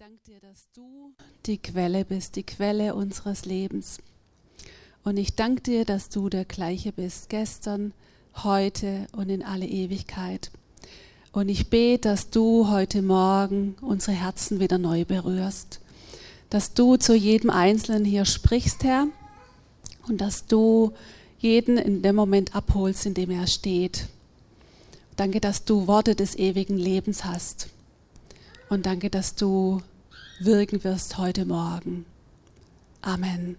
danke dir, dass du die Quelle bist, die Quelle unseres Lebens. Und ich danke dir, dass du der gleiche bist, gestern, heute und in alle Ewigkeit. Und ich bete, dass du heute Morgen unsere Herzen wieder neu berührst, dass du zu jedem Einzelnen hier sprichst, Herr, und dass du jeden in dem Moment abholst, in dem er steht. Danke, dass du Worte des ewigen Lebens hast. Und danke, dass du wirken wirst heute Morgen. Amen.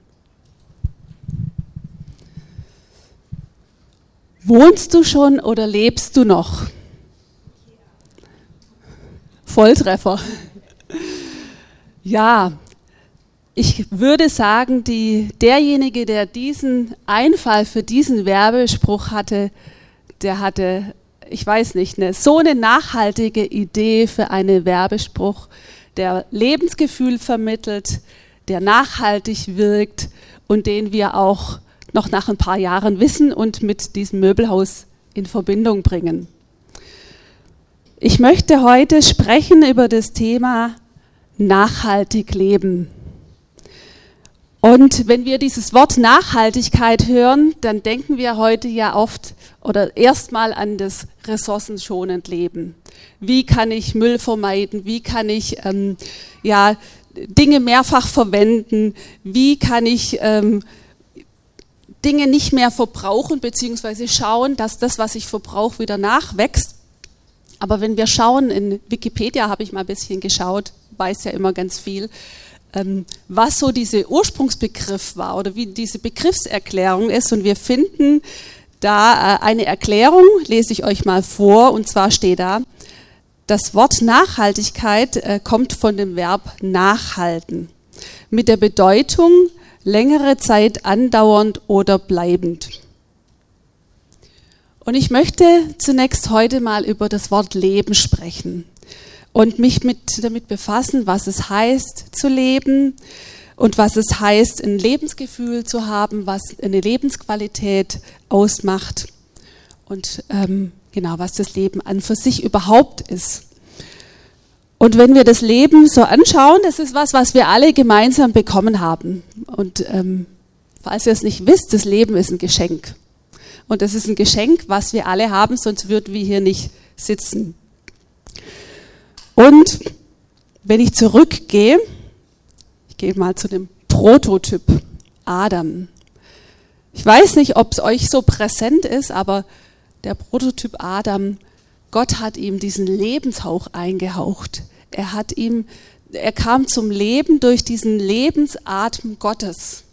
Wohnst du schon oder lebst du noch? Volltreffer. Ja, ich würde sagen, die, derjenige, der diesen Einfall für diesen Werbespruch hatte, der hatte, ich weiß nicht, eine, so eine nachhaltige Idee für einen Werbespruch, der Lebensgefühl vermittelt, der nachhaltig wirkt und den wir auch noch nach ein paar Jahren wissen und mit diesem Möbelhaus in Verbindung bringen. Ich möchte heute sprechen über das Thema nachhaltig leben. Und wenn wir dieses Wort Nachhaltigkeit hören, dann denken wir heute ja oft oder erstmal an das ressourcenschonend Leben. Wie kann ich Müll vermeiden? Wie kann ich ähm, ja, Dinge mehrfach verwenden? Wie kann ich ähm, Dinge nicht mehr verbrauchen, beziehungsweise schauen, dass das, was ich verbrauche, wieder nachwächst? Aber wenn wir schauen, in Wikipedia habe ich mal ein bisschen geschaut, weiß ja immer ganz viel, ähm, was so dieser Ursprungsbegriff war oder wie diese Begriffserklärung ist. Und wir finden da äh, eine Erklärung, lese ich euch mal vor, und zwar steht da, das Wort Nachhaltigkeit äh, kommt von dem Verb nachhalten mit der Bedeutung längere Zeit andauernd oder bleibend. Und ich möchte zunächst heute mal über das Wort Leben sprechen und mich mit, damit befassen, was es heißt zu leben und was es heißt, ein Lebensgefühl zu haben, was eine Lebensqualität ausmacht und ähm, genau, was das Leben an für sich überhaupt ist. Und wenn wir das Leben so anschauen, das ist was, was wir alle gemeinsam bekommen haben. Und ähm, falls ihr es nicht wisst, das Leben ist ein Geschenk. Und das ist ein Geschenk, was wir alle haben, sonst würden wir hier nicht sitzen. Und wenn ich zurückgehe, gehe mal zu dem Prototyp Adam. Ich weiß nicht, ob es euch so präsent ist, aber der Prototyp Adam, Gott hat ihm diesen Lebenshauch eingehaucht. Er hat ihm, er kam zum Leben durch diesen Lebensatmen Gottes.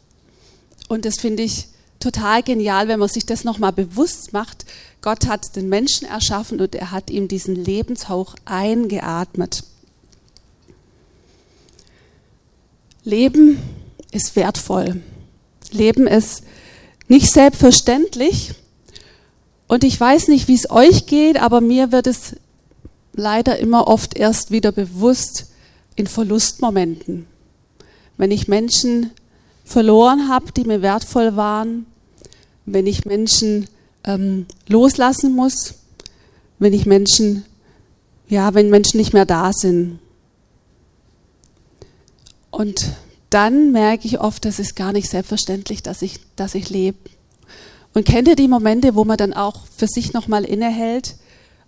Und das finde ich total genial, wenn man sich das nochmal bewusst macht. Gott hat den Menschen erschaffen und er hat ihm diesen Lebenshauch eingeatmet. Leben ist wertvoll. Leben ist nicht selbstverständlich. Und ich weiß nicht, wie es euch geht, aber mir wird es leider immer oft erst wieder bewusst in Verlustmomenten. Wenn ich Menschen verloren habe, die mir wertvoll waren, wenn ich Menschen ähm, loslassen muss, wenn ich Menschen, ja, wenn Menschen nicht mehr da sind. Und dann merke ich oft, das ist gar nicht selbstverständlich, dass ich, dass ich lebe. Und kennt ihr die Momente, wo man dann auch für sich nochmal innehält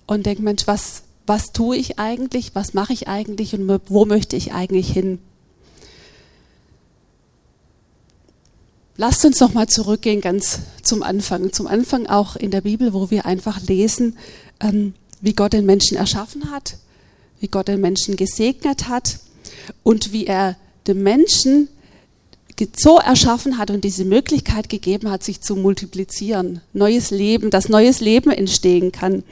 und denkt, Mensch, was, was tue ich eigentlich, was mache ich eigentlich und wo möchte ich eigentlich hin? Lasst uns noch mal zurückgehen ganz zum Anfang, zum Anfang auch in der Bibel, wo wir einfach lesen, ähm, wie Gott den Menschen erschaffen hat, wie Gott den Menschen gesegnet hat und wie er dem Menschen so erschaffen hat und diese Möglichkeit gegeben hat, sich zu multiplizieren, neues Leben, dass neues Leben entstehen kann.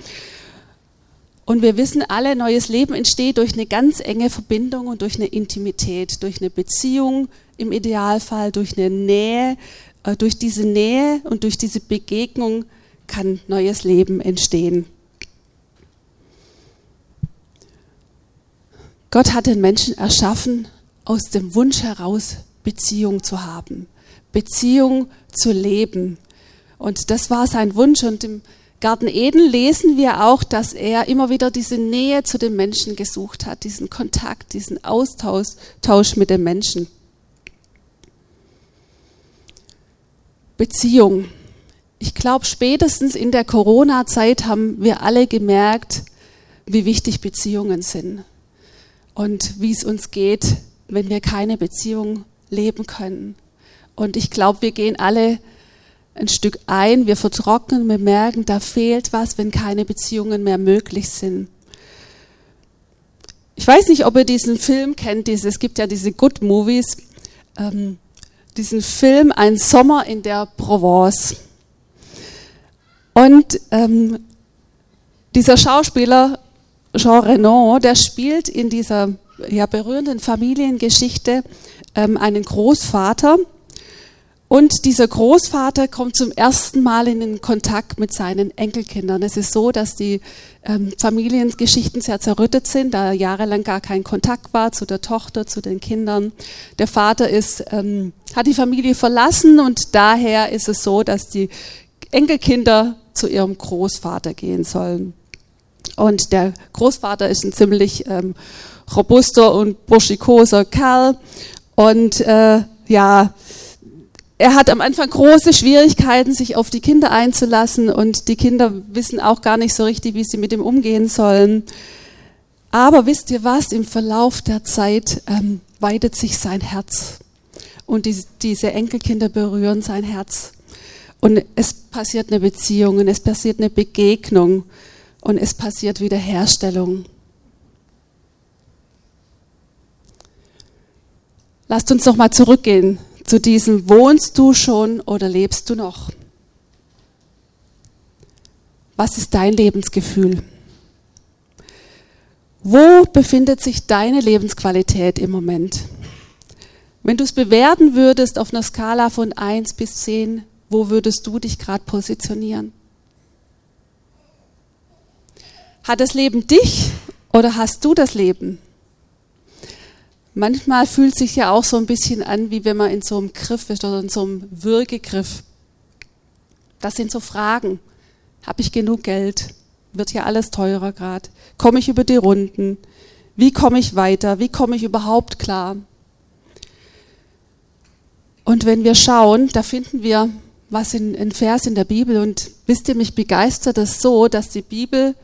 Und wir wissen alle, neues Leben entsteht durch eine ganz enge Verbindung und durch eine Intimität, durch eine Beziehung im Idealfall, durch eine Nähe. Äh, durch diese Nähe und durch diese Begegnung kann neues Leben entstehen. Gott hat den Menschen erschaffen aus dem Wunsch heraus, Beziehung zu haben, Beziehung zu leben. Und das war sein Wunsch. Und im, Garten Eden lesen wir auch, dass er immer wieder diese Nähe zu den Menschen gesucht hat, diesen Kontakt, diesen Austausch mit den Menschen. Beziehung. Ich glaube, spätestens in der Corona-Zeit haben wir alle gemerkt, wie wichtig Beziehungen sind und wie es uns geht, wenn wir keine Beziehung leben können. Und ich glaube, wir gehen alle ein Stück ein, wir vertrocknen, wir merken, da fehlt was, wenn keine Beziehungen mehr möglich sind. Ich weiß nicht, ob ihr diesen Film kennt, es gibt ja diese Good Movies, ähm, diesen Film Ein Sommer in der Provence. Und ähm, dieser Schauspieler Jean Renault, der spielt in dieser ja, berührenden Familiengeschichte ähm, einen Großvater, und dieser Großvater kommt zum ersten Mal in den Kontakt mit seinen Enkelkindern. Es ist so, dass die ähm, Familiengeschichten sehr zerrüttet sind, da jahrelang gar kein Kontakt war zu der Tochter, zu den Kindern. Der Vater ist, ähm, hat die Familie verlassen und daher ist es so, dass die Enkelkinder zu ihrem Großvater gehen sollen. Und der Großvater ist ein ziemlich ähm, robuster und burschikoser Kerl. Und äh, ja, er hat am Anfang große Schwierigkeiten, sich auf die Kinder einzulassen. Und die Kinder wissen auch gar nicht so richtig, wie sie mit ihm umgehen sollen. Aber wisst ihr was, im Verlauf der Zeit ähm, weitet sich sein Herz. Und die, diese Enkelkinder berühren sein Herz. Und es passiert eine Beziehung und es passiert eine Begegnung und es passiert Wiederherstellung. Lasst uns noch mal zurückgehen zu diesem wohnst du schon oder lebst du noch? Was ist dein Lebensgefühl? Wo befindet sich deine Lebensqualität im Moment? Wenn du es bewerten würdest auf einer Skala von 1 bis 10, wo würdest du dich gerade positionieren? Hat das Leben dich oder hast du das Leben? Manchmal fühlt sich ja auch so ein bisschen an, wie wenn man in so einem Griff ist oder in so einem Würgegriff. Das sind so Fragen. Habe ich genug Geld? Wird ja alles teurer gerade? Komme ich über die Runden? Wie komme ich weiter? Wie komme ich überhaupt klar? Und wenn wir schauen, da finden wir was in, in Vers in der Bibel. Und wisst ihr, mich begeistert es so, dass die Bibel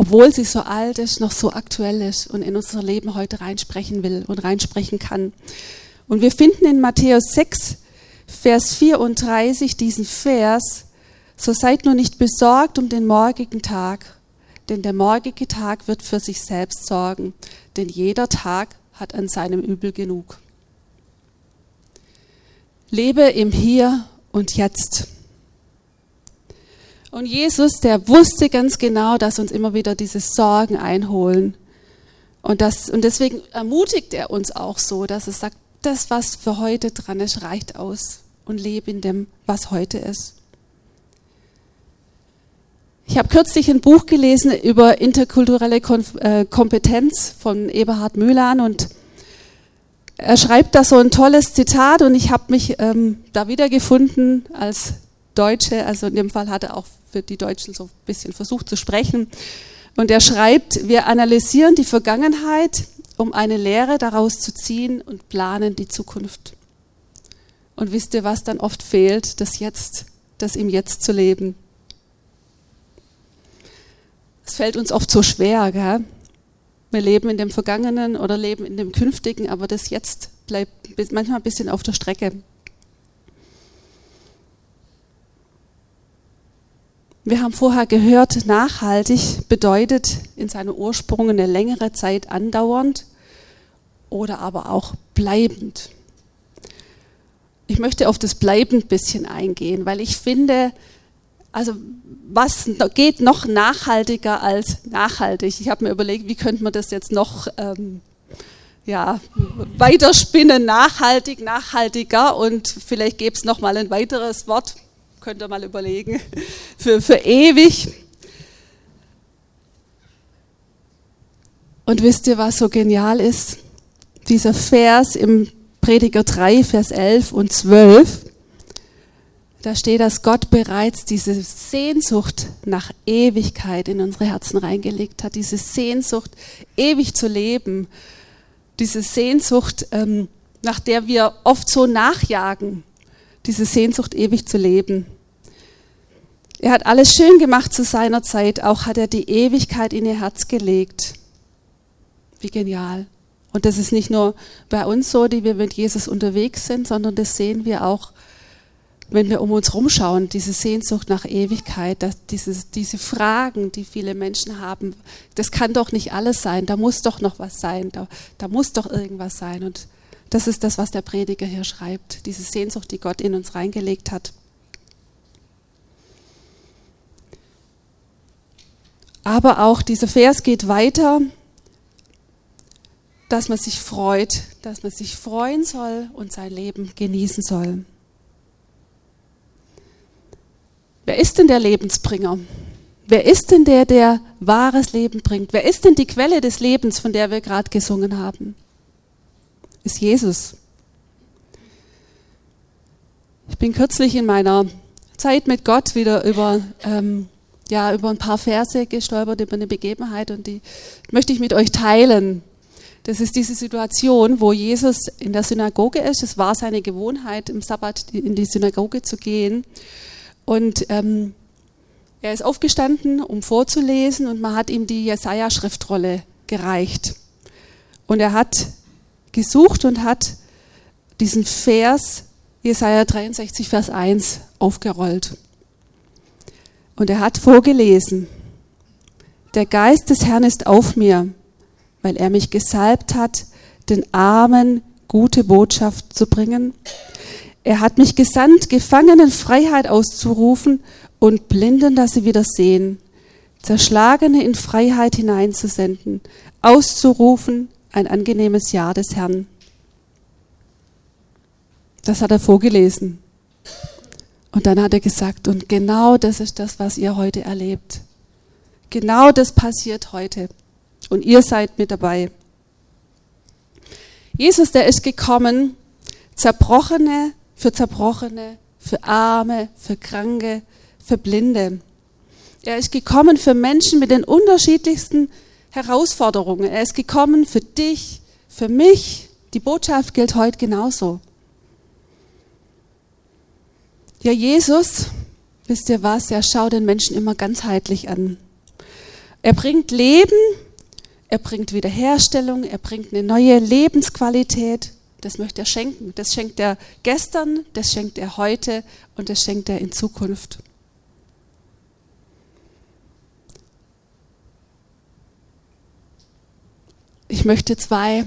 obwohl sie so alt ist, noch so aktuell ist und in unser Leben heute reinsprechen will und reinsprechen kann. Und wir finden in Matthäus 6, Vers 34 diesen Vers, so seid nur nicht besorgt um den morgigen Tag, denn der morgige Tag wird für sich selbst sorgen, denn jeder Tag hat an seinem Übel genug. Lebe im Hier und Jetzt. Und Jesus, der wusste ganz genau, dass uns immer wieder diese Sorgen einholen. Und, das, und deswegen ermutigt er uns auch so, dass er sagt, das, was für heute dran ist, reicht aus und lebe in dem, was heute ist. Ich habe kürzlich ein Buch gelesen über interkulturelle äh, Kompetenz von Eberhard Mühlan und er schreibt da so ein tolles Zitat und ich habe mich ähm, da wiedergefunden als Deutsche, also in dem Fall hat er auch für die Deutschen so ein bisschen versucht zu sprechen. Und er schreibt, wir analysieren die Vergangenheit, um eine Lehre daraus zu ziehen und planen die Zukunft. Und wisst ihr, was dann oft fehlt? Das Jetzt, das im Jetzt zu leben. Es fällt uns oft so schwer, gell? Wir leben in dem Vergangenen oder leben in dem Künftigen, aber das Jetzt bleibt manchmal ein bisschen auf der Strecke. Wir haben vorher gehört, nachhaltig bedeutet in seinem Ursprung eine längere Zeit andauernd oder aber auch bleibend. Ich möchte auf das bleibend bisschen eingehen, weil ich finde, also was geht noch nachhaltiger als nachhaltig? Ich habe mir überlegt, wie könnte man das jetzt noch ähm, ja, weiterspinnen, nachhaltig, nachhaltiger und vielleicht gäbe es noch mal ein weiteres Wort, könnt ihr mal überlegen, für, für ewig. Und wisst ihr, was so genial ist? Dieser Vers im Prediger 3, Vers 11 und 12. da steht, dass Gott bereits diese Sehnsucht nach Ewigkeit in unsere Herzen reingelegt hat, diese Sehnsucht, ewig zu leben, diese Sehnsucht, ähm, nach der wir oft so nachjagen, diese Sehnsucht, ewig zu leben. Er hat alles schön gemacht zu seiner Zeit, auch hat er die Ewigkeit in ihr Herz gelegt. Wie genial. Und das ist nicht nur bei uns so, die wir mit Jesus unterwegs sind, sondern das sehen wir auch wenn wir um uns rumschauen, diese Sehnsucht nach Ewigkeit, dass dieses, diese Fragen, die viele Menschen haben, das kann doch nicht alles sein, da muss doch noch was sein, da, da muss doch irgendwas sein. Und das ist das, was der Prediger hier schreibt, diese Sehnsucht, die Gott in uns reingelegt hat. Aber auch dieser Vers geht weiter, dass man sich freut, dass man sich freuen soll und sein Leben genießen soll. Wer ist denn der Lebensbringer? Wer ist denn der, der wahres Leben bringt? Wer ist denn die Quelle des Lebens, von der wir gerade gesungen haben? Ist Jesus. Ich bin kürzlich in meiner Zeit mit Gott wieder über, ähm, ja, über ein paar Verse gestolpert, über eine Begebenheit und die möchte ich mit euch teilen. Das ist diese Situation, wo Jesus in der Synagoge ist. Es war seine Gewohnheit, im Sabbat in die Synagoge zu gehen. Und ähm, er ist aufgestanden, um vorzulesen, und man hat ihm die Jesaja-Schriftrolle gereicht. Und er hat gesucht und hat diesen Vers, Jesaja 63, Vers 1, aufgerollt. Und er hat vorgelesen: Der Geist des Herrn ist auf mir, weil er mich gesalbt hat, den Armen gute Botschaft zu bringen. Er hat mich gesandt, Gefangenen Freiheit auszurufen und Blinden, dass sie wieder sehen, Zerschlagene in Freiheit hineinzusenden, auszurufen ein angenehmes Jahr des Herrn. Das hat er vorgelesen. Und dann hat er gesagt, und genau das ist das, was ihr heute erlebt. Genau das passiert heute. Und ihr seid mit dabei. Jesus, der ist gekommen, zerbrochene für Zerbrochene, für Arme, für Kranke, für Blinde. Er ist gekommen für Menschen mit den unterschiedlichsten Herausforderungen. Er ist gekommen für dich, für mich. Die Botschaft gilt heute genauso. Ja, Jesus, wisst ihr was, er schaut den Menschen immer ganzheitlich an. Er bringt Leben, er bringt Wiederherstellung, er bringt eine neue Lebensqualität. Das möchte er schenken. Das schenkt er gestern, das schenkt er heute und das schenkt er in Zukunft. Ich möchte zwei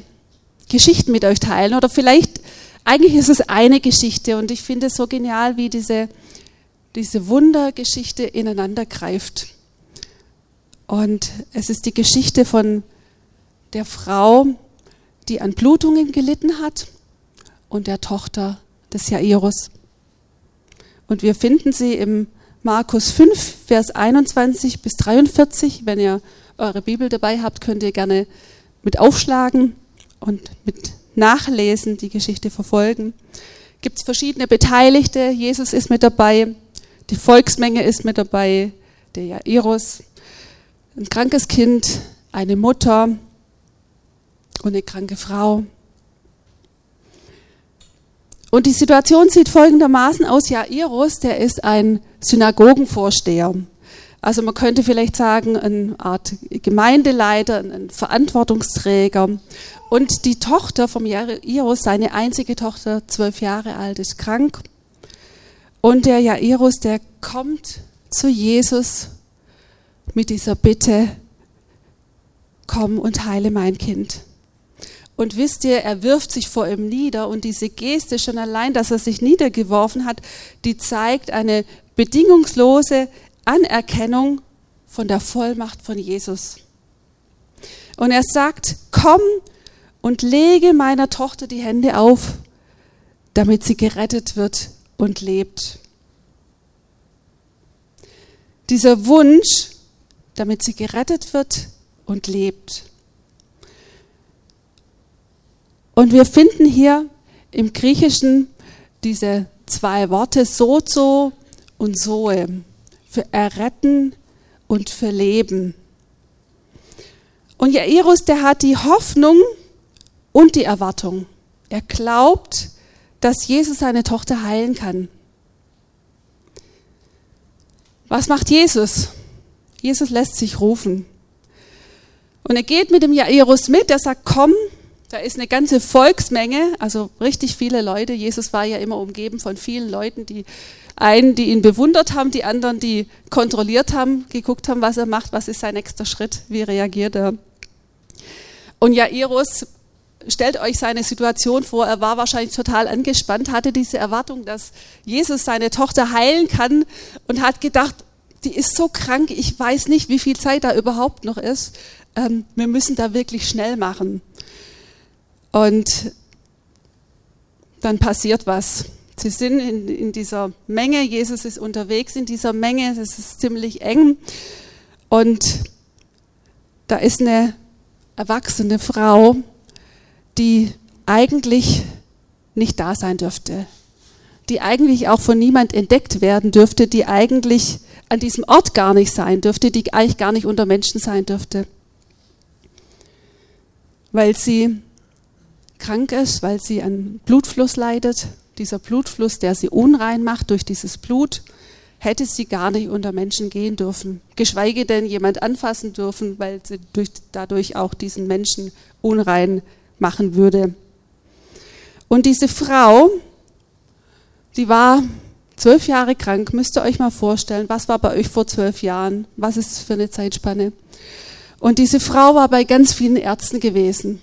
Geschichten mit euch teilen oder vielleicht, eigentlich ist es eine Geschichte und ich finde es so genial, wie diese, diese Wundergeschichte ineinander greift. Und es ist die Geschichte von der Frau, die an Blutungen gelitten hat und der Tochter des Jairus. Und wir finden sie im Markus 5, Vers 21 bis 43. Wenn ihr eure Bibel dabei habt, könnt ihr gerne mit aufschlagen und mit nachlesen, die Geschichte verfolgen. Gibt es verschiedene Beteiligte. Jesus ist mit dabei, die Volksmenge ist mit dabei, der Jairus, ein krankes Kind, eine Mutter, und eine kranke Frau. Und die Situation sieht folgendermaßen aus. Jairus, der ist ein Synagogenvorsteher. Also man könnte vielleicht sagen, eine Art Gemeindeleiter, ein Verantwortungsträger. Und die Tochter vom Jairus, seine einzige Tochter, zwölf Jahre alt, ist krank. Und der Jairus, der kommt zu Jesus mit dieser Bitte, komm und heile mein Kind. Und wisst ihr, er wirft sich vor ihm nieder und diese Geste schon allein, dass er sich niedergeworfen hat, die zeigt eine bedingungslose Anerkennung von der Vollmacht von Jesus. Und er sagt, komm und lege meiner Tochter die Hände auf, damit sie gerettet wird und lebt. Dieser Wunsch, damit sie gerettet wird und lebt. Und wir finden hier im Griechischen diese zwei Worte, sozo und soe, erretten und für leben. Und Jairus, der hat die Hoffnung und die Erwartung. Er glaubt, dass Jesus seine Tochter heilen kann. Was macht Jesus? Jesus lässt sich rufen. Und er geht mit dem Jairus mit, er sagt, komm, da ist eine ganze Volksmenge, also richtig viele Leute. Jesus war ja immer umgeben von vielen Leuten, die einen, die ihn bewundert haben, die anderen, die kontrolliert haben, geguckt haben, was er macht, was ist sein nächster Schritt, wie reagiert er. Und Jairus, stellt euch seine Situation vor, er war wahrscheinlich total angespannt, hatte diese Erwartung, dass Jesus seine Tochter heilen kann und hat gedacht, die ist so krank, ich weiß nicht, wie viel Zeit da überhaupt noch ist. Ähm, wir müssen da wirklich schnell machen. Und dann passiert was. Sie sind in, in dieser Menge, Jesus ist unterwegs in dieser Menge, es ist ziemlich eng. Und da ist eine erwachsene Frau, die eigentlich nicht da sein dürfte, die eigentlich auch von niemand entdeckt werden dürfte, die eigentlich an diesem Ort gar nicht sein dürfte, die eigentlich gar nicht unter Menschen sein dürfte, weil sie krank ist, weil sie an Blutfluss leidet. Dieser Blutfluss, der sie unrein macht durch dieses Blut, hätte sie gar nicht unter Menschen gehen dürfen, geschweige denn jemand anfassen dürfen, weil sie durch, dadurch auch diesen Menschen unrein machen würde. Und diese Frau, die war zwölf Jahre krank, müsst ihr euch mal vorstellen, was war bei euch vor zwölf Jahren, was ist für eine Zeitspanne. Und diese Frau war bei ganz vielen Ärzten gewesen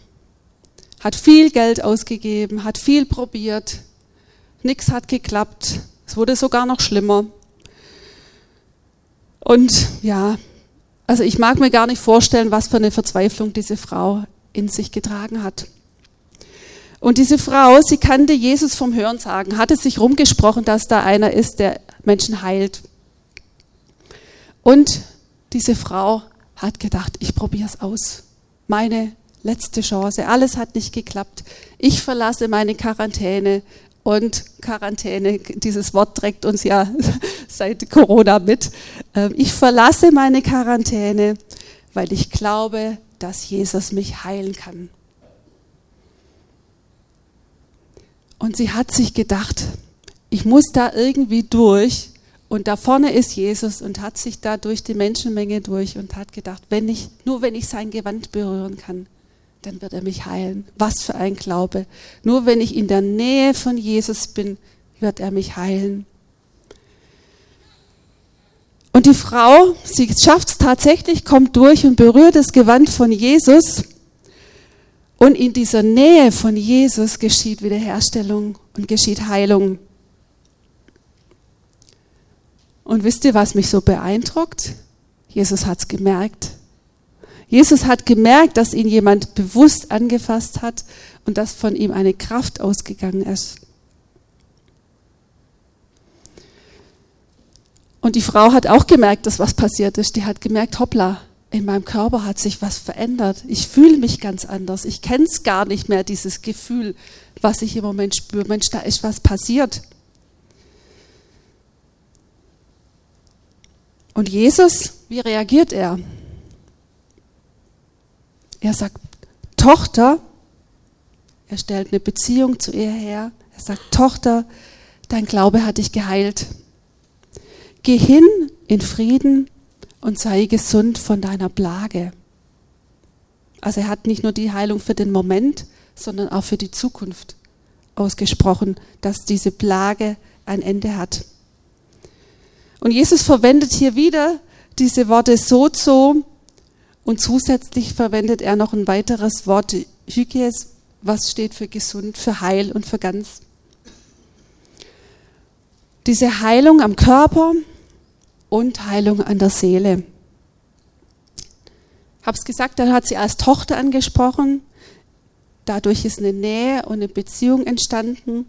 hat viel Geld ausgegeben, hat viel probiert, nichts hat geklappt, es wurde sogar noch schlimmer. Und ja, also ich mag mir gar nicht vorstellen, was für eine Verzweiflung diese Frau in sich getragen hat. Und diese Frau, sie kannte Jesus vom Hörensagen, hatte sich rumgesprochen, dass da einer ist, der Menschen heilt. Und diese Frau hat gedacht, ich probiere es aus. Meine letzte Chance, alles hat nicht geklappt. Ich verlasse meine Quarantäne und Quarantäne, dieses Wort trägt uns ja seit Corona mit. Ähm, ich verlasse meine Quarantäne, weil ich glaube, dass Jesus mich heilen kann. Und sie hat sich gedacht, ich muss da irgendwie durch. Und da vorne ist Jesus und hat sich da durch die Menschenmenge durch und hat gedacht, wenn ich, nur wenn ich sein Gewand berühren kann, dann wird er mich heilen. Was für ein Glaube. Nur wenn ich in der Nähe von Jesus bin, wird er mich heilen. Und die Frau, sie schafft es tatsächlich, kommt durch und berührt das Gewand von Jesus. Und in dieser Nähe von Jesus geschieht Wiederherstellung und geschieht Heilung. Und wisst ihr, was mich so beeindruckt? Jesus hat es gemerkt. Jesus hat gemerkt, dass ihn jemand bewusst angefasst hat und dass von ihm eine Kraft ausgegangen ist. Und die Frau hat auch gemerkt, dass was passiert ist. Die hat gemerkt, hoppla, in meinem Körper hat sich was verändert. Ich fühle mich ganz anders. Ich kenne es gar nicht mehr, dieses Gefühl, was ich im Moment spüre. Mensch, da ist was passiert. Und Jesus, wie reagiert er? Er sagt, Tochter, er stellt eine Beziehung zu ihr her. Er sagt, Tochter, dein Glaube hat dich geheilt. Geh hin in Frieden und sei gesund von deiner Plage. Also er hat nicht nur die Heilung für den Moment, sondern auch für die Zukunft ausgesprochen, dass diese Plage ein Ende hat. Und Jesus verwendet hier wieder diese Worte sozo, und zusätzlich verwendet er noch ein weiteres Wort, Hygies, was steht für gesund, für heil und für ganz. Diese Heilung am Körper und Heilung an der Seele. Es gesagt, er hat sie als Tochter angesprochen. Dadurch ist eine Nähe und eine Beziehung entstanden.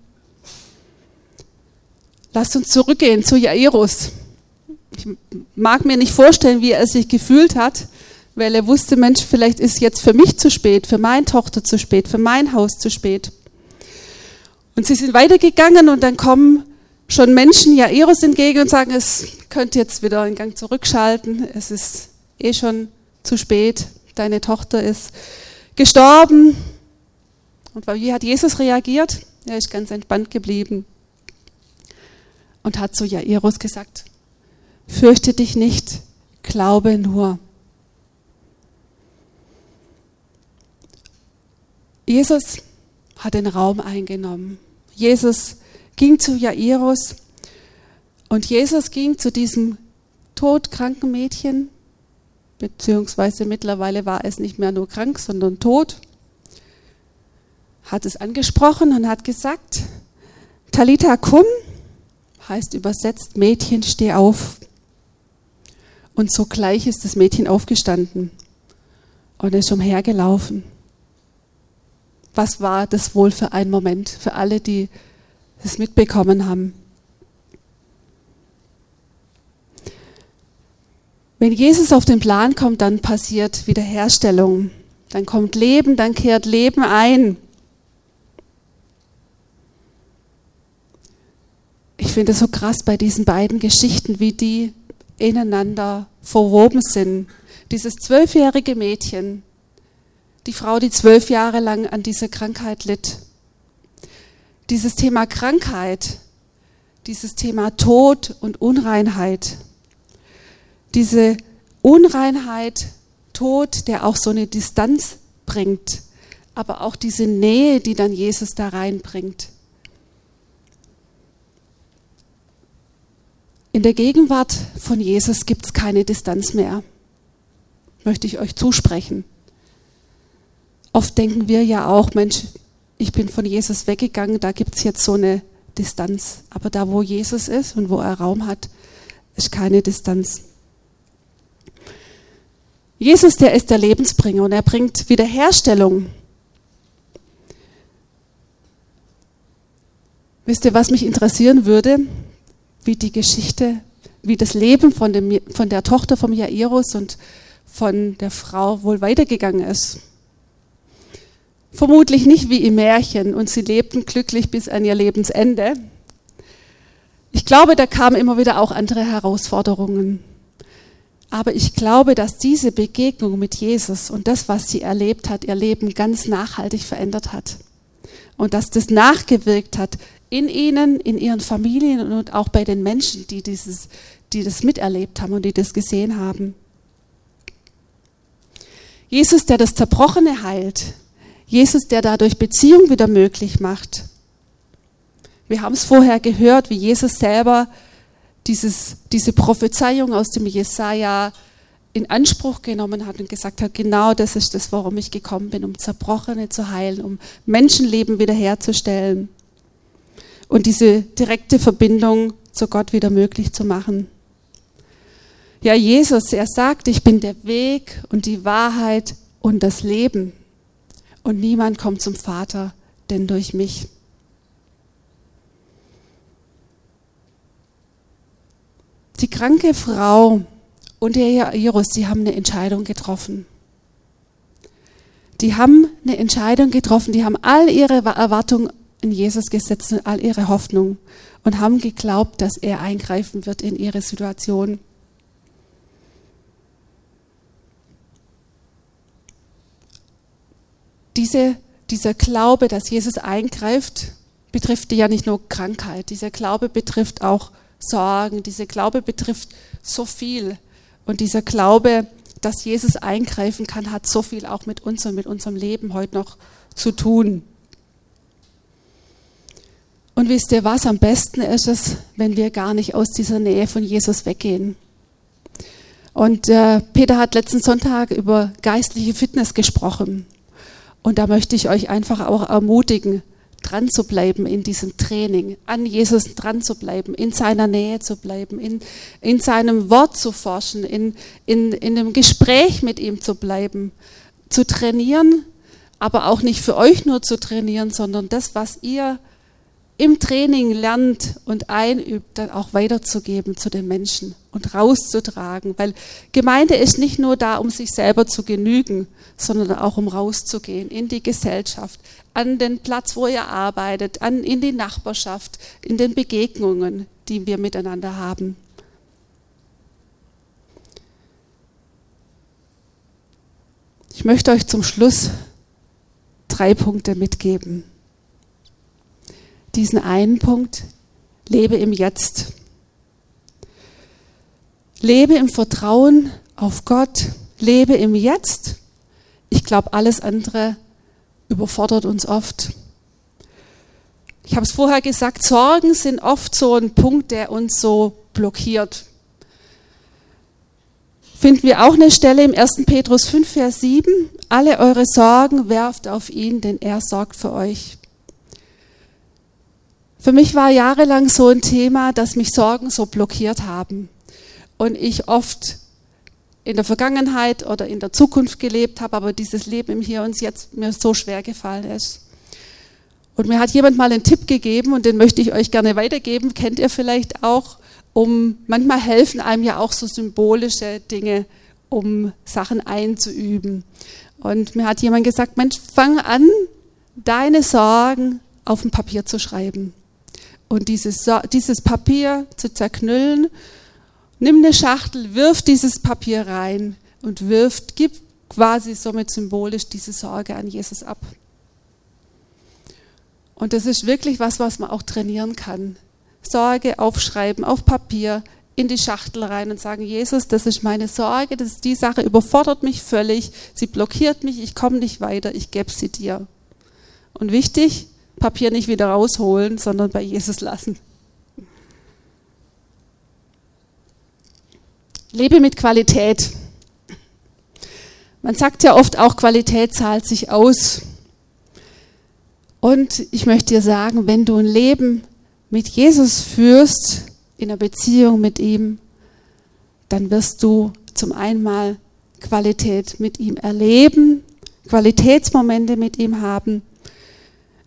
Lasst uns zurückgehen zu Jairus. Ich mag mir nicht vorstellen, wie er sich gefühlt hat, weil er wusste, Mensch, vielleicht ist jetzt für mich zu spät, für meine Tochter zu spät, für mein Haus zu spät. Und sie sind weitergegangen und dann kommen schon Menschen Jairus entgegen und sagen, es könnte jetzt wieder einen Gang zurückschalten, es ist eh schon zu spät, deine Tochter ist gestorben. Und wie hat Jesus reagiert? Er ist ganz entspannt geblieben und hat zu Jairus gesagt, fürchte dich nicht, glaube nur. Jesus hat den Raum eingenommen. Jesus ging zu Jairus und Jesus ging zu diesem todkranken Mädchen, beziehungsweise mittlerweile war es nicht mehr nur krank, sondern tot, hat es angesprochen und hat gesagt, Talita kum, heißt übersetzt, Mädchen, steh auf. Und sogleich ist das Mädchen aufgestanden und ist umhergelaufen. Was war das wohl für ein Moment für alle, die es mitbekommen haben? Wenn Jesus auf den Plan kommt, dann passiert Wiederherstellung. Dann kommt Leben, dann kehrt Leben ein. Ich finde es so krass bei diesen beiden Geschichten, wie die ineinander verwoben sind. Dieses zwölfjährige Mädchen, die Frau, die zwölf Jahre lang an dieser Krankheit litt. Dieses Thema Krankheit, dieses Thema Tod und Unreinheit, diese Unreinheit, Tod, der auch so eine Distanz bringt, aber auch diese Nähe, die dann Jesus da reinbringt. In der Gegenwart von Jesus gibt es keine Distanz mehr, möchte ich euch zusprechen. Oft denken wir ja auch, Mensch, ich bin von Jesus weggegangen, da gibt es jetzt so eine Distanz. Aber da, wo Jesus ist und wo er Raum hat, ist keine Distanz. Jesus, der ist der Lebensbringer und er bringt Wiederherstellung. Wisst ihr, was mich interessieren würde? Wie die Geschichte, wie das Leben von, dem, von der Tochter von Jairus und von der Frau wohl weitergegangen ist. Vermutlich nicht wie im Märchen und sie lebten glücklich bis an ihr Lebensende. Ich glaube, da kamen immer wieder auch andere Herausforderungen. Aber ich glaube, dass diese Begegnung mit Jesus und das, was sie erlebt hat, ihr Leben ganz nachhaltig verändert hat. Und dass das nachgewirkt hat in ihnen, in ihren Familien und auch bei den Menschen, die, dieses, die das miterlebt haben und die das gesehen haben. Jesus, der das Zerbrochene heilt, Jesus, der dadurch Beziehung wieder möglich macht. Wir haben es vorher gehört, wie Jesus selber dieses, diese Prophezeiung aus dem Jesaja in Anspruch genommen hat und gesagt hat, genau das ist das, warum ich gekommen bin, um Zerbrochene zu heilen, um Menschenleben wiederherzustellen und diese direkte Verbindung zu Gott wieder möglich zu machen. Ja, Jesus, er sagt, ich bin der Weg und die Wahrheit und das Leben und niemand kommt zum Vater, denn durch mich. Die kranke Frau und der Jairus, die haben eine Entscheidung getroffen. Die haben eine Entscheidung getroffen, die haben all ihre Erwartungen in Jesus gesetzt und all ihre Hoffnung und haben geglaubt, dass er eingreifen wird in ihre Situation. Diese, dieser Glaube, dass Jesus eingreift, betrifft ja nicht nur Krankheit. Dieser Glaube betrifft auch Sorgen. Dieser Glaube betrifft so viel. Und dieser Glaube, dass Jesus eingreifen kann, hat so viel auch mit uns und mit unserem Leben heute noch zu tun. Und wisst ihr was? Am besten ist es, wenn wir gar nicht aus dieser Nähe von Jesus weggehen. Und äh, Peter hat letzten Sonntag über geistliche Fitness gesprochen. Und da möchte ich euch einfach auch ermutigen, dran zu bleiben in diesem Training, an Jesus dran zu bleiben, in seiner Nähe zu bleiben, in, in seinem Wort zu forschen, in, in, in einem Gespräch mit ihm zu bleiben, zu trainieren, aber auch nicht für euch nur zu trainieren, sondern das, was ihr im Training lernt und einübt, dann auch weiterzugeben zu den Menschen und rauszutragen. Weil Gemeinde ist nicht nur da, um sich selber zu genügen, sondern auch um rauszugehen in die Gesellschaft, an den Platz, wo ihr arbeitet, an, in die Nachbarschaft, in den Begegnungen, die wir miteinander haben. Ich möchte euch zum Schluss drei Punkte mitgeben. Diesen einen Punkt, lebe im Jetzt. Lebe im Vertrauen auf Gott, lebe im Jetzt. Ich glaube, alles andere überfordert uns oft. Ich habe es vorher gesagt, Sorgen sind oft so ein Punkt, der uns so blockiert. Finden wir auch eine Stelle im 1. Petrus 5, Vers 7. Alle eure Sorgen werft auf ihn, denn er sorgt für euch. Für mich war jahrelang so ein Thema, dass mich Sorgen so blockiert haben und ich oft in der Vergangenheit oder in der Zukunft gelebt habe, aber dieses Leben im Hier und Jetzt mir so schwer gefallen ist. Und mir hat jemand mal einen Tipp gegeben und den möchte ich euch gerne weitergeben, kennt ihr vielleicht auch, um manchmal helfen einem ja auch so symbolische Dinge, um Sachen einzuüben. Und mir hat jemand gesagt, Mensch, fang an, deine Sorgen auf ein Papier zu schreiben und dieses, dieses Papier zu zerknüllen. Nimm eine Schachtel, wirf dieses Papier rein und wirft, gib quasi somit symbolisch diese Sorge an Jesus ab. Und das ist wirklich was, was man auch trainieren kann. Sorge aufschreiben auf Papier, in die Schachtel rein und sagen, Jesus, das ist meine Sorge, das ist die Sache, überfordert mich völlig, sie blockiert mich, ich komme nicht weiter, ich gebe sie dir. Und wichtig, Papier nicht wieder rausholen, sondern bei Jesus lassen. Lebe mit Qualität. Man sagt ja oft auch, Qualität zahlt sich aus. Und ich möchte dir sagen, wenn du ein Leben mit Jesus führst, in einer Beziehung mit ihm, dann wirst du zum einmal Qualität mit ihm erleben, Qualitätsmomente mit ihm haben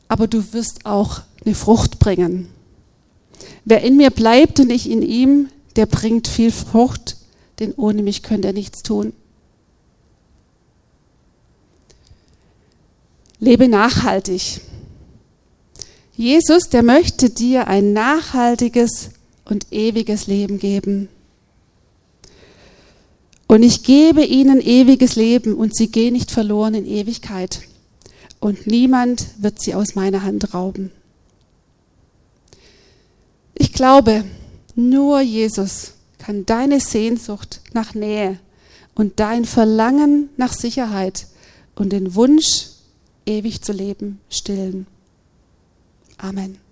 aber du wirst auch eine Frucht bringen. Wer in mir bleibt und ich in ihm, der bringt viel Frucht, denn ohne mich könnt er nichts tun. Lebe nachhaltig. Jesus, der möchte dir ein nachhaltiges und ewiges Leben geben. Und ich gebe ihnen ewiges Leben und sie gehen nicht verloren in Ewigkeit und niemand wird sie aus meiner Hand rauben. Ich glaube, nur Jesus kann deine Sehnsucht nach Nähe und dein Verlangen nach Sicherheit und den Wunsch, ewig zu leben, stillen. Amen.